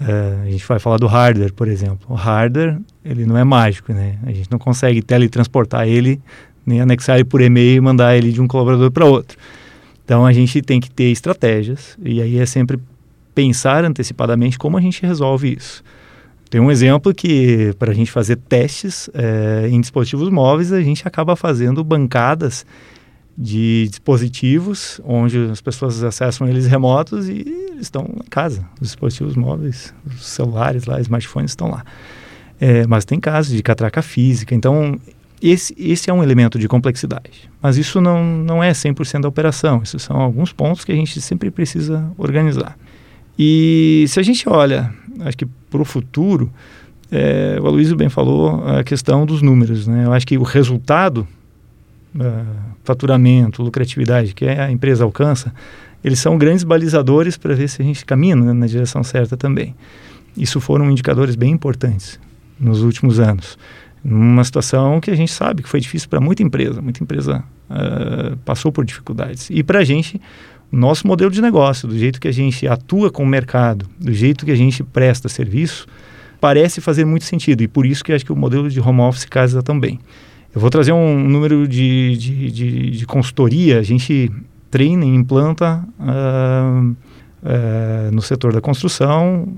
Uh, a gente vai falar do hardware, por exemplo. O hardware, ele não é mágico, né? A gente não consegue teletransportar ele, nem anexar ele por e-mail e mandar ele de um colaborador para outro. Então, a gente tem que ter estratégias, e aí é sempre pensar antecipadamente como a gente resolve isso. Tem um exemplo que, para a gente fazer testes é, em dispositivos móveis, a gente acaba fazendo bancadas de dispositivos onde as pessoas acessam eles remotos e estão em casa. Os dispositivos móveis, os celulares lá, smartphones estão lá. É, mas tem casos de catraca física. Então, esse, esse é um elemento de complexidade. Mas isso não, não é 100% da operação. Esses são alguns pontos que a gente sempre precisa organizar. E se a gente olha, acho que para o futuro, é, o Aloysio bem falou a questão dos números. Né? Eu acho que o resultado, uh, faturamento, lucratividade que a empresa alcança, eles são grandes balizadores para ver se a gente caminha na direção certa também. Isso foram indicadores bem importantes nos últimos anos. Numa situação que a gente sabe que foi difícil para muita empresa, muita empresa uh, passou por dificuldades. E para a gente, nosso modelo de negócio, do jeito que a gente atua com o mercado, do jeito que a gente presta serviço, parece fazer muito sentido. E por isso que acho que o modelo de home office casa também. Eu vou trazer um número de, de, de, de consultoria. A gente treina e implanta uh, uh, no setor da construção,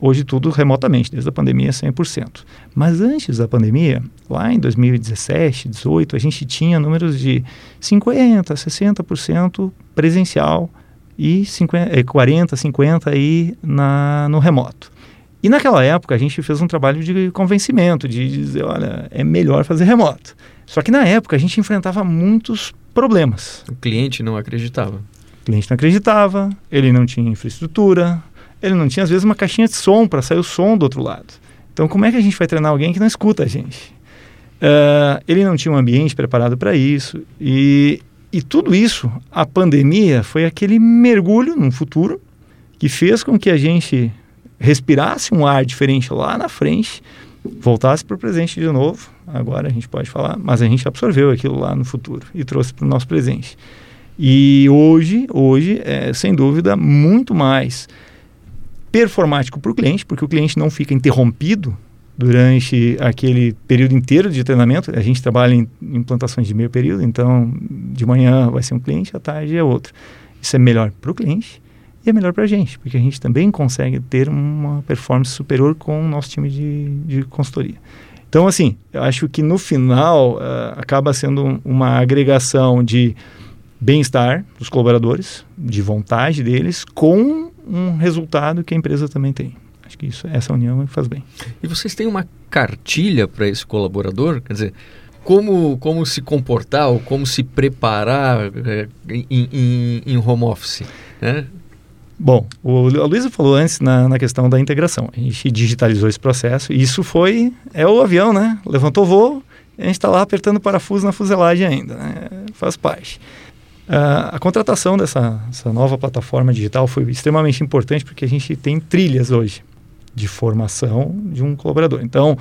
hoje tudo remotamente, desde a pandemia 100%. Mas antes da pandemia, lá em 2017, 2018, a gente tinha números de 50%, 60% presencial e 50, 40, 50% aí na, no remoto. E naquela época a gente fez um trabalho de convencimento, de dizer, olha, é melhor fazer remoto. Só que na época a gente enfrentava muitos problemas. O cliente não acreditava. O cliente não acreditava, ele não tinha infraestrutura, ele não tinha às vezes uma caixinha de som para sair o som do outro lado. Então como é que a gente vai treinar alguém que não escuta a gente? Uh, ele não tinha um ambiente preparado para isso e, e tudo isso, a pandemia foi aquele mergulho no futuro que fez com que a gente respirasse um ar diferente lá na frente, voltasse para o presente de novo. Agora a gente pode falar, mas a gente absorveu aquilo lá no futuro e trouxe para o nosso presente. E hoje, hoje é sem dúvida muito mais performático para o cliente, porque o cliente não fica interrompido durante aquele período inteiro de treinamento. A gente trabalha em implantações de meio período, então de manhã vai ser um cliente, à tarde é outro. Isso é melhor para o cliente e é melhor para a gente, porque a gente também consegue ter uma performance superior com o nosso time de, de consultoria. Então, assim, eu acho que no final uh, acaba sendo uma agregação de bem-estar dos colaboradores, de vontade deles, com um resultado que a empresa também tem. Acho que isso, essa união faz bem. E vocês têm uma cartilha para esse colaborador? Quer dizer, como, como se comportar ou como se preparar é, em, em, em home office? Né? Bom, o, a Luísa falou antes na, na questão da integração. A gente digitalizou esse processo e isso foi. É o avião, né? Levantou voo, a gente está lá apertando parafuso na fuselagem ainda. Né? Faz parte. Uh, a contratação dessa nova plataforma digital foi extremamente importante porque a gente tem trilhas hoje de formação de um colaborador. Então,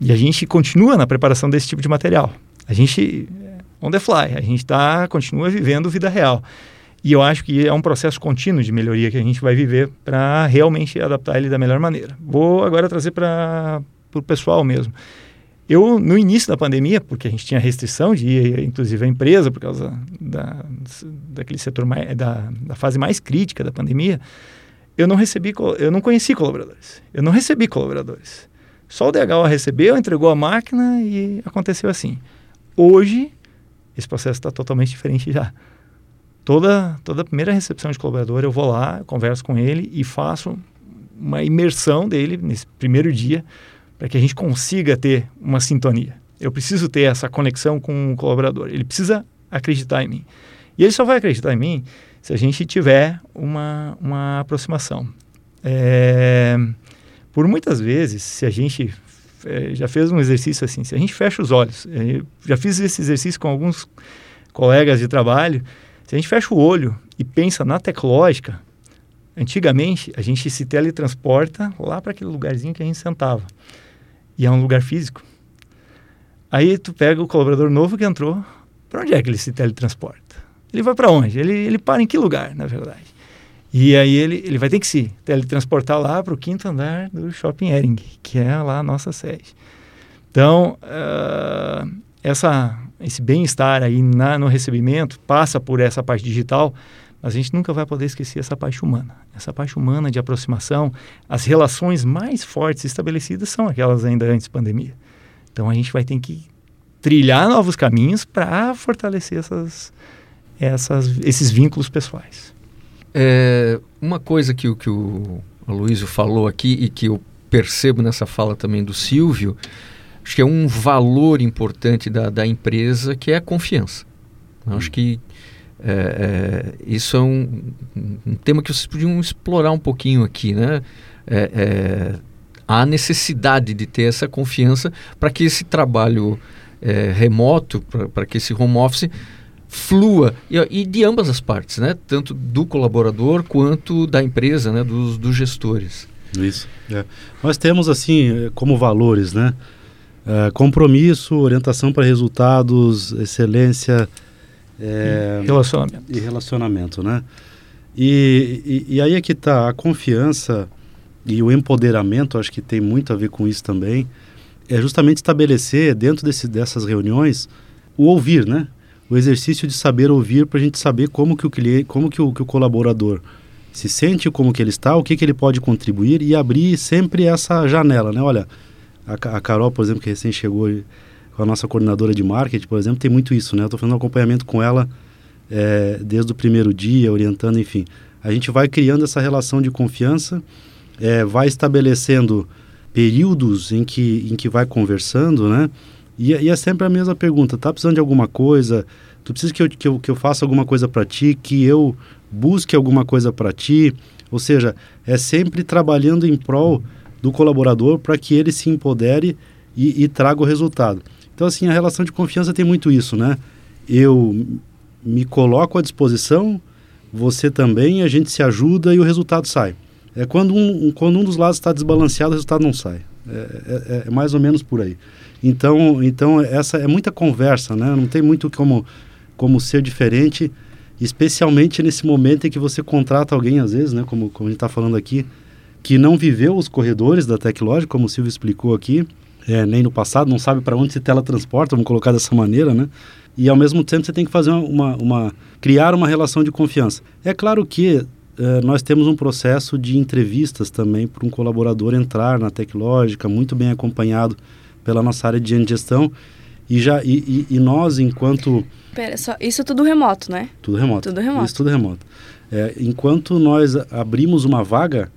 e a gente continua na preparação desse tipo de material. A gente on the fly, a gente tá continua vivendo vida real. E eu acho que é um processo contínuo de melhoria que a gente vai viver para realmente adaptar ele da melhor maneira. Vou agora trazer para o pessoal mesmo. Eu, no início da pandemia, porque a gente tinha restrição de ir, inclusive, à empresa, por causa da, daquele setor mais, da, da fase mais crítica da pandemia, eu não recebi, eu não conheci colaboradores. Eu não recebi colaboradores. Só o DHO recebeu, entregou a máquina e aconteceu assim. Hoje, esse processo está totalmente diferente já toda toda primeira recepção de colaborador eu vou lá, converso com ele e faço uma imersão dele nesse primeiro dia para que a gente consiga ter uma sintonia. Eu preciso ter essa conexão com o colaborador. Ele precisa acreditar em mim. E ele só vai acreditar em mim se a gente tiver uma, uma aproximação. É, por muitas vezes, se a gente é, já fez um exercício assim, se a gente fecha os olhos, é, já fiz esse exercício com alguns colegas de trabalho, se a gente fecha o olho e pensa na tecnológica, antigamente a gente se teletransporta lá para aquele lugarzinho que a gente sentava. E é um lugar físico. Aí tu pega o colaborador novo que entrou, para onde é que ele se teletransporta? Ele vai para onde? Ele, ele para em que lugar, na verdade? E aí ele, ele vai ter que se teletransportar lá para o quinto andar do Shopping Ering, que é lá a nossa sede. Então, uh, essa esse bem-estar aí na, no recebimento passa por essa parte digital, mas a gente nunca vai poder esquecer essa parte humana. Essa parte humana de aproximação, as relações mais fortes estabelecidas são aquelas ainda antes da pandemia. Então a gente vai ter que trilhar novos caminhos para fortalecer essas, essas, esses vínculos pessoais. É, uma coisa que, que o Aloysio falou aqui e que eu percebo nessa fala também do Silvio, acho que é um valor importante da, da empresa que é a confiança. Eu acho que é, é, isso é um, um, tema que vocês podiam explorar um pouquinho aqui, né? É, é há necessidade de ter essa confiança para que esse trabalho é, remoto, para que esse home office flua e, e, de ambas as partes, né? Tanto do colaborador quanto da empresa, né? Dos, dos gestores. Isso. É. Nós temos assim como valores, né? É, compromisso, orientação para resultados, excelência é, e relacionamento. E relacionamento, né? E, e, e aí é que está a confiança e o empoderamento, acho que tem muito a ver com isso também, é justamente estabelecer dentro desse, dessas reuniões o ouvir, né? O exercício de saber ouvir para a gente saber como que o cliente, como que o, que o colaborador se sente, como que ele está, o que que ele pode contribuir e abrir sempre essa janela, né? Olha, a, a Carol, por exemplo, que recém chegou com a nossa coordenadora de marketing, por exemplo, tem muito isso, né? Eu estou fazendo um acompanhamento com ela é, desde o primeiro dia, orientando, enfim. A gente vai criando essa relação de confiança, é, vai estabelecendo períodos em que, em que vai conversando, né? E, e, é sempre a mesma pergunta, tá precisando de alguma coisa? Tu precisa que eu, que eu, que eu faça alguma coisa para ti, que eu busque alguma coisa para ti? Ou seja, é sempre trabalhando em prol do colaborador para que ele se empodere e, e traga o resultado. Então, assim, a relação de confiança tem muito isso, né? Eu me coloco à disposição, você também, a gente se ajuda e o resultado sai. É quando um, quando um dos lados está desbalanceado, o resultado não sai. É, é, é, mais ou menos por aí. Então, então essa é muita conversa, né? Não tem muito como, como ser diferente, especialmente nesse momento em que você contrata alguém, às vezes, né? Como, como a gente está falando aqui, que não viveu os corredores da Teclógica, como o Silvio explicou aqui, é, nem no passado, não sabe para onde se teletransporta, vamos colocar dessa maneira, né? E ao mesmo tempo você tem que fazer uma, uma criar uma relação de confiança. É claro que é, nós temos um processo de entrevistas também para um colaborador entrar na Tecnológica, muito bem acompanhado pela nossa área de gestão. E, já, e, e, e nós, enquanto. Pera, só, isso é tudo remoto, né? Tudo remoto. Tudo remoto. Isso tudo remoto. É, enquanto nós abrimos uma vaga,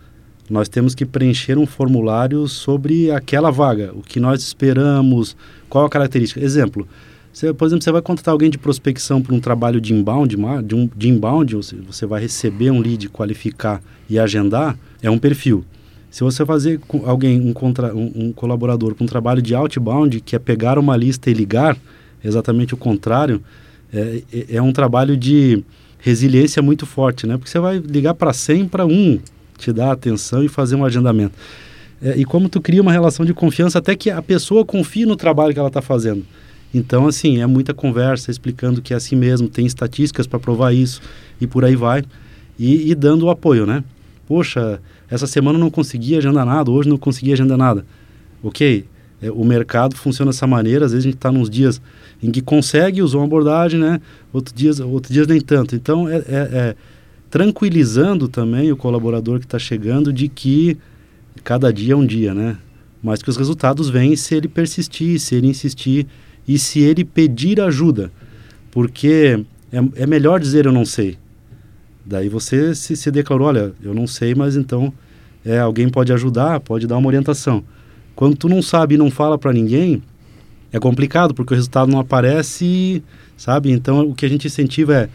nós temos que preencher um formulário sobre aquela vaga, o que nós esperamos, qual a característica. Exemplo, você, por exemplo, você vai contratar alguém de prospecção para um trabalho de inbound, de, um, de inbound, você vai receber um lead, qualificar e agendar, é um perfil. Se você fazer com alguém, um, contra, um, um colaborador para um trabalho de outbound, que é pegar uma lista e ligar, exatamente o contrário, é, é, é um trabalho de resiliência muito forte, né? Porque você vai ligar para 100 para um, te dar atenção e fazer um agendamento. É, e como tu cria uma relação de confiança até que a pessoa confie no trabalho que ela está fazendo. Então, assim, é muita conversa explicando que é assim mesmo, tem estatísticas para provar isso e por aí vai. E, e, dando o apoio, né? Poxa, essa semana não consegui agendar nada, hoje não consegui agendar nada. Ok, é, o mercado funciona dessa maneira, às vezes a gente está nos dias em que consegue usar uma abordagem, né? Outros dias, outros dias nem tanto. Então, é, é, é tranquilizando também o colaborador que está chegando de que cada dia é um dia, né? Mas que os resultados vêm se ele persistir, se ele insistir e se ele pedir ajuda. Porque é, é melhor dizer eu não sei. Daí você se, se declarou, olha, eu não sei, mas então é, alguém pode ajudar, pode dar uma orientação. Quando tu não sabe e não fala para ninguém, é complicado, porque o resultado não aparece, sabe? Então o que a gente incentiva é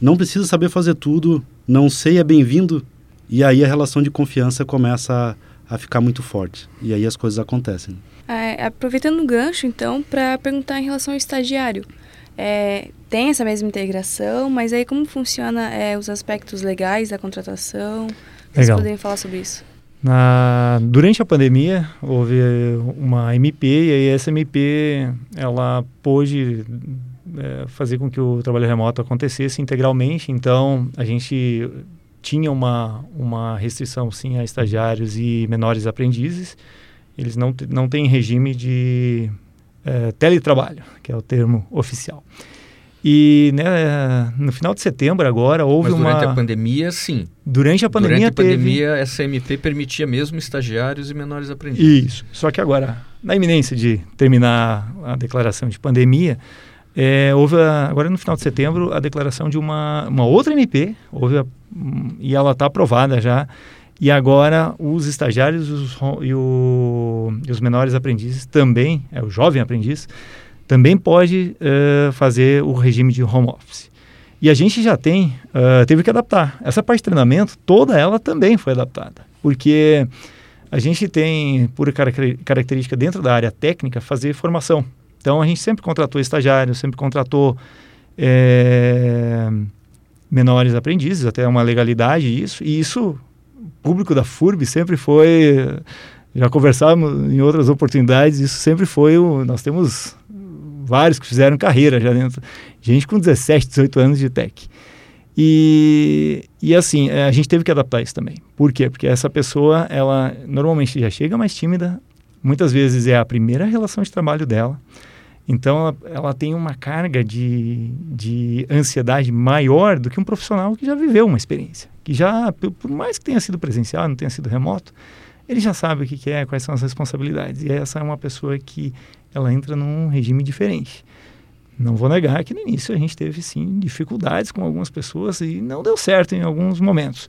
não precisa saber fazer tudo, não sei é bem-vindo, e aí a relação de confiança começa a, a, ficar muito forte. E aí as coisas acontecem. É, aproveitando o gancho, então, para perguntar em relação ao estagiário. É, tem essa mesma integração, mas aí como funciona é, os aspectos legais da contratação? Vocês poderiam falar sobre isso? Na, durante a pandemia houve uma MP e aí essa MP ela pôde é, fazer com que o trabalho remoto acontecesse integralmente. Então, a gente tinha uma, uma restrição, sim, a estagiários e menores aprendizes. Eles não, não têm regime de é, teletrabalho, que é o termo oficial. E né, no final de setembro agora houve Mas durante uma... durante a pandemia, sim. Durante a pandemia Durante a teve... pandemia, essa MP permitia mesmo estagiários e menores aprendizes. Isso. Só que agora, na iminência de terminar a declaração de pandemia, é, houve a, agora no final de setembro a declaração de uma, uma outra MP, houve a, e ela está aprovada já, E agora os estagiários os, e, o, e, os menores aprendizes também, é o jovem aprendiz, também pode uh, fazer o regime de home office. E a gente já tem, uh, teve que adaptar. Essa parte de treinamento, toda ela também foi adaptada. Porque a gente tem, por característica dentro da área técnica, fazer formação. Então a gente sempre contratou estagiários, sempre contratou é, menores aprendizes, até uma legalidade isso. E isso público da FURB sempre foi, já conversávamos em outras oportunidades, isso sempre foi, o, nós temos vários que fizeram carreira já dentro, gente com 17, 18 anos de tech. E, e assim, é, a gente teve que adaptar isso também. Por quê? Porque essa pessoa, ela normalmente já chega mais tímida, muitas vezes é a primeira relação de trabalho dela, então ela, ela, tem uma carga de, de ansiedade maior do que um profissional que já viveu uma experiência que já, por mais que tenha sido presencial, não tenha sido remoto, ele já sabe o que, que é, quais são as responsabilidades. E essa é uma pessoa que ela entra num regime diferente. Não vou negar que no início a gente teve sim dificuldades com algumas pessoas e não deu certo em alguns momentos.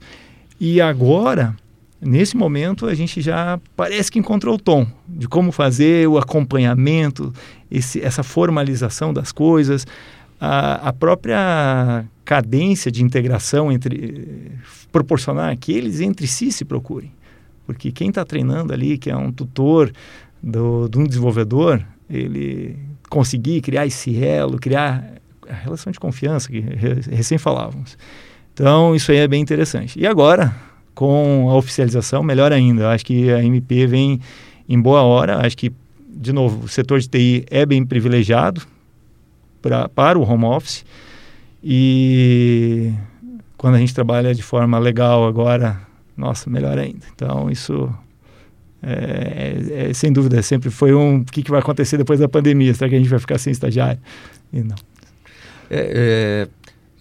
E agora, nesse momento, a gente já parece que encontrou o tom de como fazer o acompanhamento, esse, essa formalização das coisas a, a própria cadência de integração entre proporcionar que eles entre si se procurem. Porque quem está treinando ali, que é um tutor do, de um desenvolvedor, ele conseguir criar esse elo, criar a relação de confiança que recém falávamos. Então, isso aí é bem interessante. E agora, com a oficialização, melhor ainda. Acho que a MP vem em boa hora. Acho que, de novo, o setor de TI é bem privilegiado, pra, para o home office. E quando a gente trabalha de forma legal agora, nossa, melhor ainda. Então, isso é, é, é, sem dúvida, sempre foi um. O que, que vai acontecer depois da pandemia? Será que a gente vai ficar sem estagiário? E não. É, é,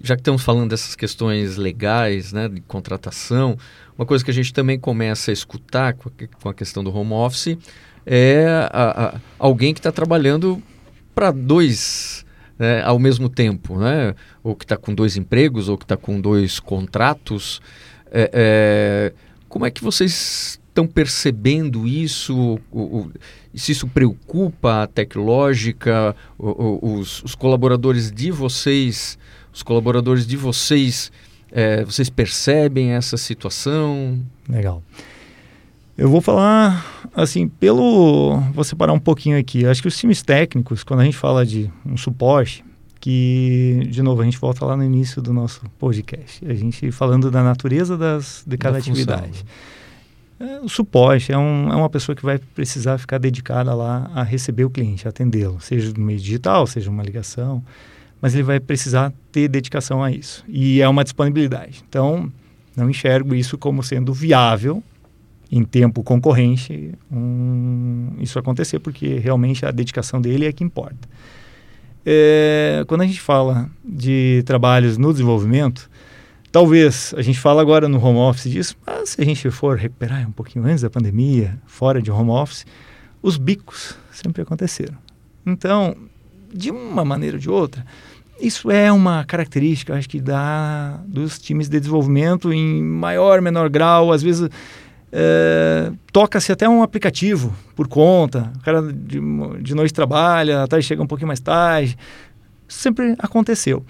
já que estamos falando dessas questões legais, né, de contratação, uma coisa que a gente também começa a escutar com a, com a questão do home office é a, a, alguém que está trabalhando para dois né, ao mesmo tempo, né? ou que está com dois empregos, ou que está com dois contratos. É, é, como é que vocês estão percebendo isso? Se isso preocupa a Tecnológica, os, os, colaboradores de vocês, os colaboradores de vocês, é, vocês percebem essa situação? Legal. Eu vou falar, assim, pelo. Vou separar um pouquinho aqui. Acho que os times técnicos, quando a gente fala de um suporte, que, de novo, a gente volta lá no início do nosso podcast, a gente falando da natureza das, de cada da atividade. É, o suporte é, um, é uma pessoa que vai precisar ficar dedicada lá a receber o cliente, atendê-lo, seja no meio digital, seja uma ligação, mas ele vai precisar ter dedicação a isso. E é uma disponibilidade. Então, não enxergo isso como sendo viável em tempo concorrente um, isso acontecer, porque realmente a dedicação dele é que importa. É, quando a gente fala de trabalhos no desenvolvimento, talvez a gente fala agora no home office disso, mas se a gente for recuperar um pouquinho antes da pandemia, fora de home office, os bicos sempre aconteceram. Então, de uma maneira ou de outra, isso é uma característica, acho que, da, dos times de desenvolvimento em maior, menor grau. Às vezes é, toca-se até um aplicativo por conta, o cara de, de noite trabalha, à tarde chega um pouquinho mais tarde. Sempre aconteceu.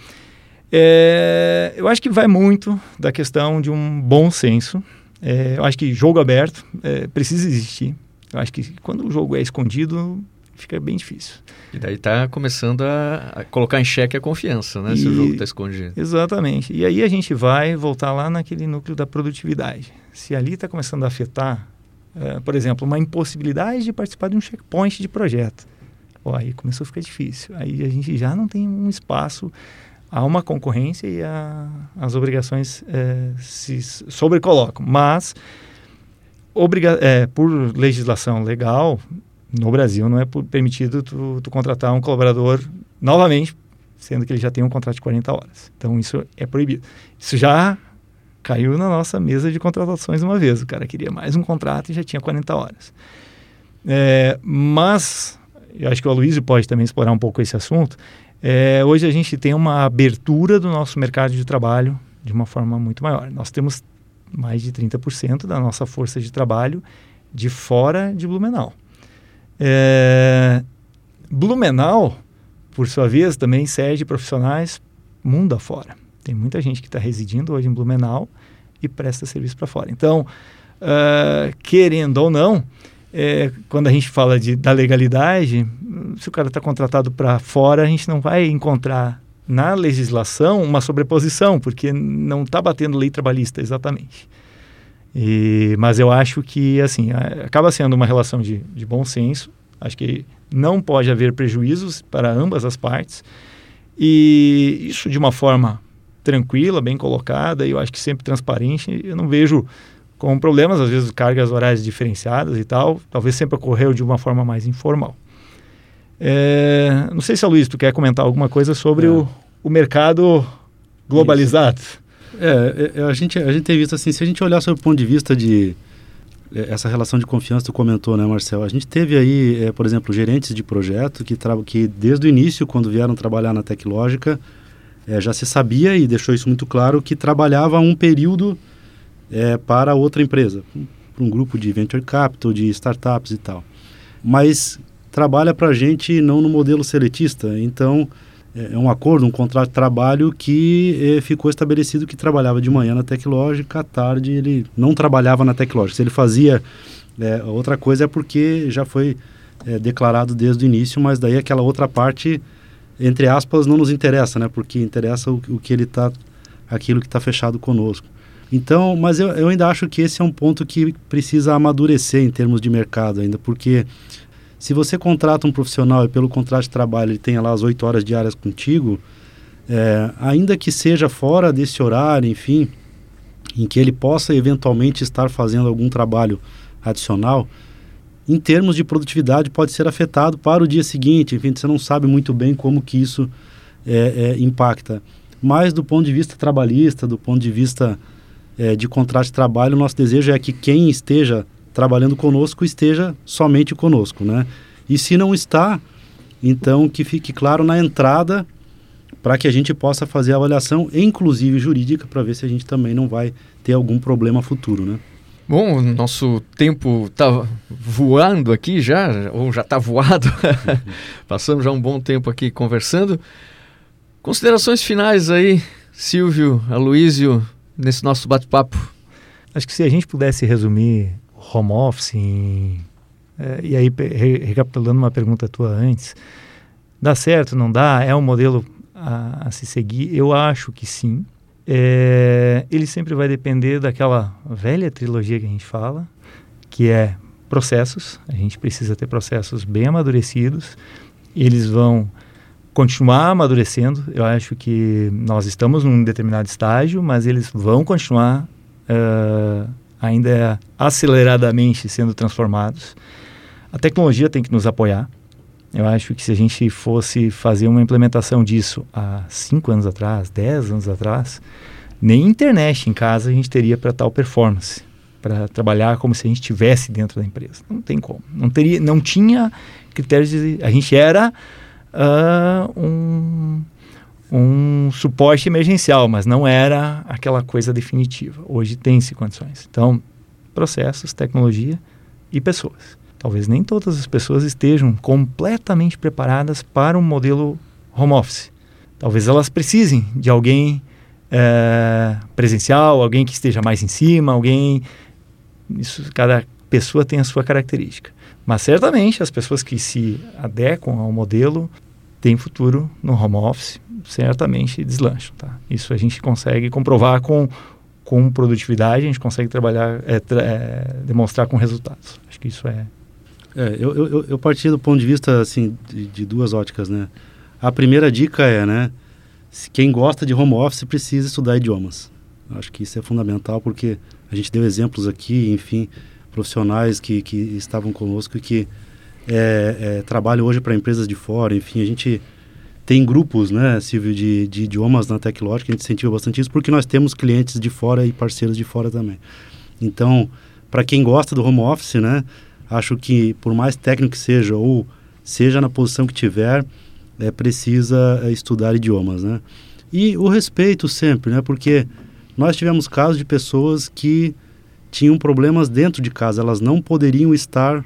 É, eu acho que vai muito da questão de um bom senso. É, eu acho que jogo aberto precisa existir. Eu acho que quando o jogo é escondido, fica bem difícil. E daí está começando a, colocar em xeque a confiança, né? E, se o jogo está escondido. Exatamente. E aí a gente vai voltar lá naquele núcleo da produtividade. Se ali está começando a afetar, é, por exemplo, uma impossibilidade de participar de um checkpoint de projeto. Pô, aí começou a ficar difícil. Aí a gente já não tem um espaço, há uma concorrência e a, as obrigações é, se sobrecolocam. Mas, obriga é, por legislação legal, no Brasil não é permitido tu, tu, contratar um colaborador novamente, sendo que ele já tem um contrato de 40 horas. Então isso é proibido. Isso já caiu na nossa mesa de contratações uma vez. O cara queria mais um contrato e já tinha 40 horas. É, mas, eu acho que o Aloysio pode também explorar um pouco esse assunto. É, hoje a gente tem uma abertura do nosso mercado de trabalho de uma forma muito maior. Nós temos mais de 30% da nossa força de trabalho de fora de Blumenau. É, Blumenau, por sua vez, também cede profissionais mundo afora. Tem muita gente que está residindo hoje em Blumenau e presta serviço para fora. Então, uh, querendo ou não, é, quando a gente fala de, da legalidade, se o cara está contratado para fora, a gente não vai encontrar na legislação uma sobreposição, porque não está batendo lei trabalhista exatamente. E, mas eu acho que assim acaba sendo uma relação de, de bom senso. Acho que não pode haver prejuízos para ambas as partes. E isso de uma forma tranquila, bem colocada, e eu acho que sempre transparente. Eu não vejo com problemas, às vezes cargas horárias diferenciadas e tal, talvez sempre ocorreu de uma forma mais informal. É, não sei se a Luiz, tu quer comentar alguma coisa sobre é. o, o mercado globalizado? É, é, a, gente, a gente tem visto assim, se a gente olhar sob o ponto de vista de é, essa relação de confiança, tu comentou, né, Marcel? A gente teve aí, é, por exemplo, gerentes de projeto que, que desde o início, quando vieram trabalhar na Tecnológica, é, já se sabia e deixou isso muito claro que trabalhava um período é, para outra empresa, para um grupo de venture capital, de startups e tal. Mas trabalha para a gente não no modelo seletista, então é, é um acordo, um contrato de trabalho que é, ficou estabelecido que trabalhava de manhã na Teclógica, à tarde ele não trabalhava na Teclógica. Se ele fazia é, outra coisa é porque já foi é, declarado desde o início, mas daí aquela outra parte, entre aspas, não nos interessa, né? Porque interessa o, o que ele está, aquilo que está fechado conosco. Então, mas eu, eu ainda acho que esse é um ponto que precisa amadurecer em termos de mercado ainda, porque se você contrata um profissional e pelo contrato de trabalho ele tenha lá as oito horas diárias contigo, é, ainda que seja fora desse horário, enfim, em que ele possa eventualmente estar fazendo algum trabalho adicional, em termos de produtividade pode ser afetado para o dia seguinte. Enfim, você não sabe muito bem como que isso é, é, impacta. Mas do ponto de vista trabalhista, do ponto de vista é, de contrato de trabalho, o nosso desejo é que quem esteja trabalhando conosco esteja somente conosco, né? E se não está, então que fique claro na entrada para que a gente possa fazer a avaliação, inclusive jurídica, para ver se a gente também não vai ter algum problema futuro, né? Bom, o nosso tempo está voando aqui já, ou já está voado. Passamos já um bom tempo aqui conversando. Considerações finais aí, Silvio, Aloísio, nesse nosso bate-papo? Acho que se a gente pudesse resumir home office, em, é, e aí re, recapitulando uma pergunta tua antes, dá certo, não dá? É um modelo a, a se seguir? Eu acho que sim. É, ele sempre vai depender daquela velha trilogia que a gente fala, que é processos. A gente precisa ter processos bem amadurecidos. Eles vão continuar amadurecendo. Eu acho que nós estamos num determinado estágio, mas eles vão continuar uh, ainda aceleradamente sendo transformados. A tecnologia tem que nos apoiar. Eu acho que se a gente fosse fazer uma implementação disso há cinco anos atrás, dez anos atrás, nem internet em casa a gente teria para tal performance, para trabalhar como se a gente estivesse dentro da empresa. Não tem como. Não teria, não tinha critérios de. A gente era uh, um, um suporte emergencial, mas não era aquela coisa definitiva. Hoje tem-se condições. Então, processos, tecnologia e pessoas. Talvez nem todas as pessoas estejam completamente preparadas para um modelo home office. Talvez elas precisem de alguém é, presencial, alguém que esteja mais em cima, alguém. Isso, cada pessoa tem a sua característica. Mas certamente as pessoas que se adequam ao modelo têm futuro no home office, certamente deslancham. Tá? Isso a gente consegue comprovar com, com produtividade, a gente consegue trabalhar, é, tra é, demonstrar com resultados. Acho que isso é. é eu, eu, eu parti do ponto de vista assim, de, de duas óticas. Né? A primeira dica é, né? Quem gosta de home office precisa estudar idiomas. Acho que isso é fundamental porque a gente deu exemplos aqui, enfim, profissionais que, que estavam conosco e que é, é, trabalham hoje para empresas de fora. Enfim, a gente tem grupos, né, Silvio, de, de idiomas na Teclógica, a gente incentiva bastante isso porque nós temos clientes de fora e parceiros de fora também. Então, para quem gosta do home office, né, acho que por mais técnico que seja ou seja na posição que tiver, é, precisa é, estudar idiomas, né? E o respeito sempre, né? Porque nós tivemos casos de pessoas que tinham problemas dentro de casa, elas não poderiam estar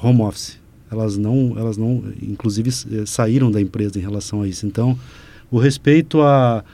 home office. Elas não, elas não, inclusive eh, saíram da empresa em relação a isso. Então, o respeito à,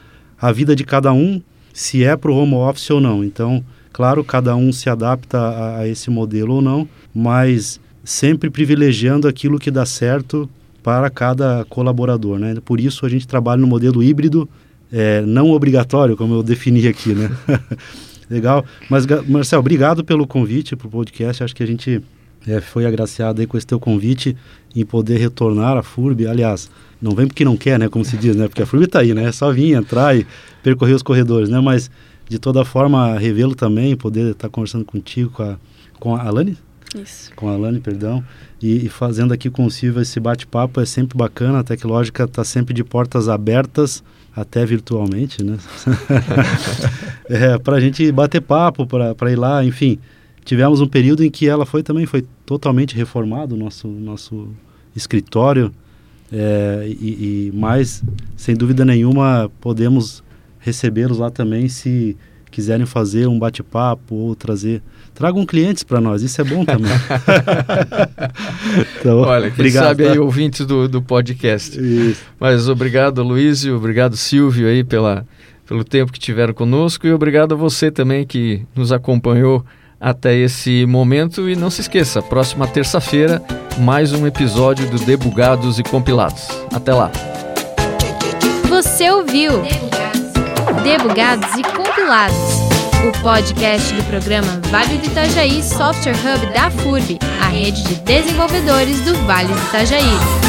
à vida de cada um, se é para o home office ou não. Então, claro, cada um se adapta a, a esse modelo ou não, mas sempre privilegiando aquilo que dá certo para cada colaborador, né? Por isso a gente trabalha no modelo híbrido, é, não obrigatório, como eu defini aqui, né? Legal. Mas, Marcel, obrigado pelo convite para o podcast. Acho que a gente é, foi agraciado aí com esse teu convite em poder retornar à FURB. Aliás, não vem porque não quer, né? Como se diz, né? Porque a FURB está aí, né? É só vir, entrar e percorrer os corredores, né? Mas, de toda forma, revê-lo também, poder estar tá conversando contigo, com a, com a Alane? Isso. Com a Alane, perdão. E, e, fazendo aqui com o Silvio esse bate-papo é sempre bacana. A Tecnológica está sempre de portas abertas, até virtualmente, né? é, para a gente bater papo, para ir lá, enfim tivemos um período em que ela foi também foi totalmente reformado o nosso nosso escritório é, e, e mais sem dúvida nenhuma podemos recebê-los lá também se quiserem fazer um bate-papo ou trazer tragam clientes para nós isso é bom também então, olha quem obrigado, sabe tá? aí ouvintes do, do podcast isso. mas obrigado Luiz obrigado Silvio aí pela pelo tempo que tiveram conosco e obrigado a você também que nos acompanhou até esse momento. E não se esqueça, próxima terça-feira, mais um episódio do Debugados e Compilados. Até lá. Você ouviu Debugados, e Compilados. O podcast do programa Vale do Itajaí Software Hub da FURB, a rede de desenvolvedores do Vale do Itajaí.